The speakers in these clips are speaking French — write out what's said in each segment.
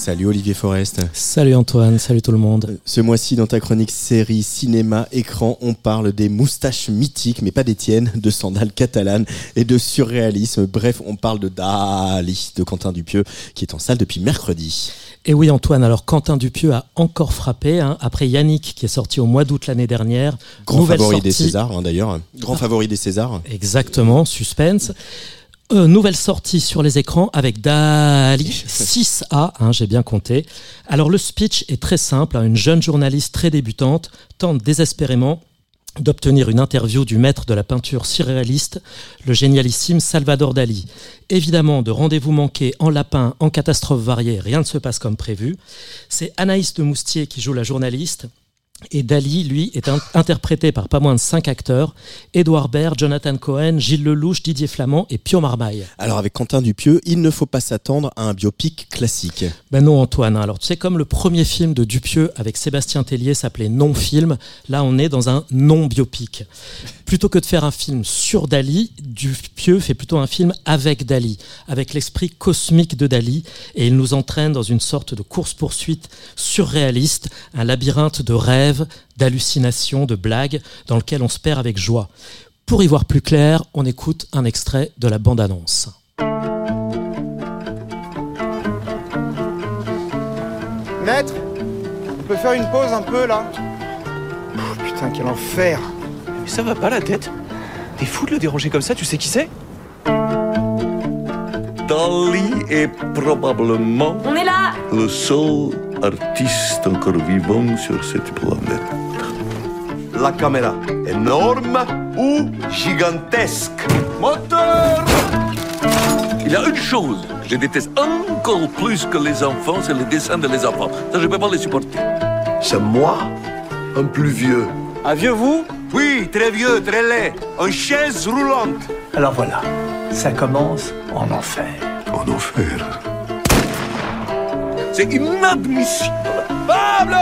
Salut Olivier Forest. Salut Antoine, salut tout le monde. Ce mois-ci, dans ta chronique série, cinéma, écran, on parle des moustaches mythiques, mais pas des tiennes, de sandales catalanes et de surréalisme. Bref, on parle de Dali, de Quentin Dupieux, qui est en salle depuis mercredi. Et oui Antoine, alors Quentin Dupieux a encore frappé, hein, après Yannick qui est sorti au mois d'août l'année dernière. Grand Nouvelle favori des. Césars, hein, d'ailleurs. Grand favori des Césars. Exactement, suspense. Euh, nouvelle sortie sur les écrans avec Dali 6A, hein, j'ai bien compté. Alors le speech est très simple, hein, une jeune journaliste très débutante tente désespérément d'obtenir une interview du maître de la peinture surréaliste, le génialissime Salvador Dali. Évidemment, de rendez-vous manqués en lapin, en catastrophe variée, rien ne se passe comme prévu. C'est Anaïs de Moustier qui joue la journaliste. Et Dali, lui, est in- interprété par pas moins de cinq acteurs Édouard Baird, Jonathan Cohen, Gilles Lelouch, Didier Flamand et Pio Marmaille. Alors, avec Quentin Dupieux, il ne faut pas s'attendre à un biopic classique. Ben non, Antoine. hein. Alors, tu sais, comme le premier film de Dupieux avec Sébastien Tellier s'appelait Non-film, là, on est dans un non-biopic. Plutôt que de faire un film sur Dali, Dupieux fait plutôt un film avec Dali, avec l'esprit cosmique de Dali, et il nous entraîne dans une sorte de course-poursuite surréaliste, un labyrinthe de rêves, d'hallucinations, de blagues, dans lequel on se perd avec joie. Pour y voir plus clair, on écoute un extrait de la bande-annonce. Maître, on peut faire une pause un peu là? Oh, Putain, quel enfer! Mais ça va pas la tête! T'es fou de le déranger comme ça, tu sais qui c'est? Dali est probablement On est là. le seul artiste encore vivant sur cette planète. La caméra, énorme ou gigantesque? Moteur Il y a une chose que je déteste encore plus que les enfants, c'est les dessins de les enfants. Ça, je ne peux pas les supporter. C'est moi, un plus vieux. Un vieux vous? Oui, très vieux, très laid, en chaise roulante. Alors voilà, ça commence en enfer. En enfer. C'est inadmissible. Pablo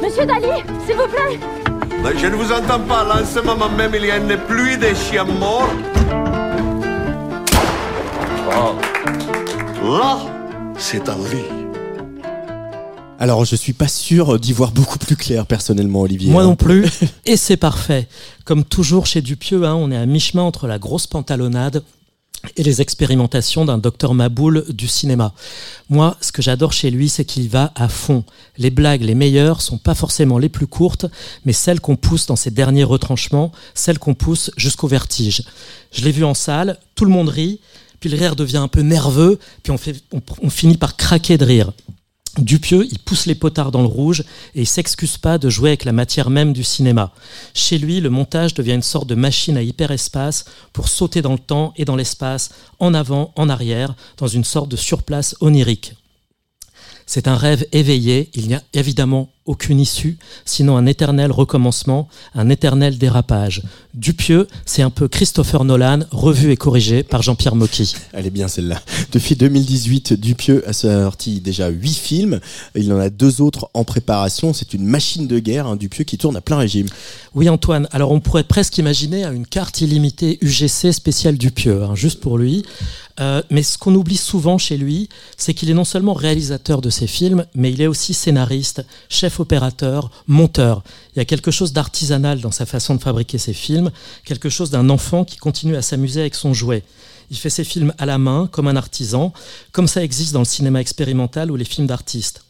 Monsieur Dali, s'il vous plaît Mais Je ne vous entends pas. Là, en ce moment même, il y a une pluie de chiens morts. Oh. Là, c'est un lit. Alors, je suis pas sûr d'y voir beaucoup plus clair, personnellement, Olivier. Moi hein. non plus. Et c'est parfait. Comme toujours chez Dupieux, hein, on est à mi-chemin entre la grosse pantalonnade et les expérimentations d'un docteur Maboul du cinéma. Moi, ce que j'adore chez lui, c'est qu'il va à fond. Les blagues les meilleures sont pas forcément les plus courtes, mais celles qu'on pousse dans ses derniers retranchements, celles qu'on pousse jusqu'au vertige. Je l'ai vu en salle, tout le monde rit, puis le rire devient un peu nerveux, puis on, fait, on, on finit par craquer de rire. Dupieux, il pousse les potards dans le rouge et il s'excuse pas de jouer avec la matière même du cinéma. Chez lui, le montage devient une sorte de machine à hyperespace pour sauter dans le temps et dans l'espace, en avant, en arrière, dans une sorte de surplace onirique. C'est un rêve éveillé, il n'y a évidemment aucune issue, sinon un éternel recommencement, un éternel dérapage. Dupieux, c'est un peu Christopher Nolan, revu et corrigé par Jean-Pierre Mocky. Elle est bien celle-là. Depuis 2018, Dupieux a sorti déjà huit films. Il en a deux autres en préparation. C'est une machine de guerre, un Dupieux qui tourne à plein régime. Oui Antoine, alors on pourrait presque imaginer une carte illimitée UGC spéciale Dupieux, hein, juste pour lui. Euh, mais ce qu'on oublie souvent chez lui, c'est qu'il est non seulement réalisateur de ses films, mais il est aussi scénariste, chef opérateur, monteur. Il y a quelque chose d'artisanal dans sa façon de fabriquer ses films, quelque chose d'un enfant qui continue à s'amuser avec son jouet. Il fait ses films à la main, comme un artisan, comme ça existe dans le cinéma expérimental ou les films d'artistes.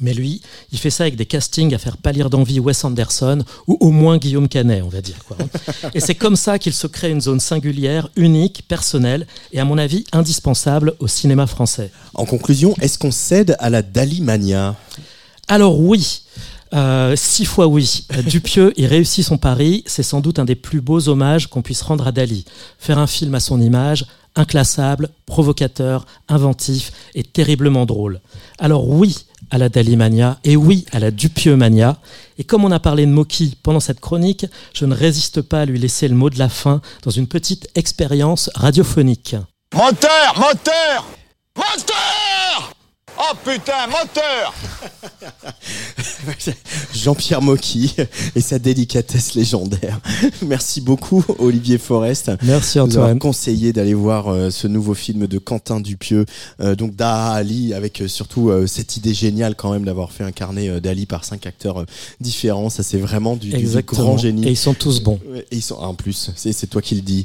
Mais lui, il fait ça avec des castings à faire pâlir d'envie Wes Anderson ou au moins Guillaume Canet, on va dire. Quoi. Et c'est comme ça qu'il se crée une zone singulière, unique, personnelle et à mon avis indispensable au cinéma français. En conclusion, est-ce qu'on cède à la Dalimania? Alors oui, euh, six fois oui. Euh, Dupieux, il réussit son pari. C'est sans doute un des plus beaux hommages qu'on puisse rendre à Dali. Faire un film à son image, inclassable, provocateur, inventif et terriblement drôle. Alors oui à la Dalimania et oui à la Dupieux Mania. Et comme on a parlé de Moki pendant cette chronique, je ne résiste pas à lui laisser le mot de la fin dans une petite expérience radiophonique. Moteur Moteur Moteur Oh putain, moteur Jean-Pierre Mocky et sa délicatesse légendaire. Merci beaucoup Olivier Forest. Merci Nous avoir Antoine. conseillé d'aller voir euh, ce nouveau film de Quentin Dupieux, euh, donc d'Ali, avec euh, surtout cette idée géniale quand même d'avoir fait incarner d'Ali par cinq acteurs différents. Ça c'est vraiment du, grand génie. Et ils sont tous bons. Et ils sont ah, en plus, c'est c'est toi qui le dis.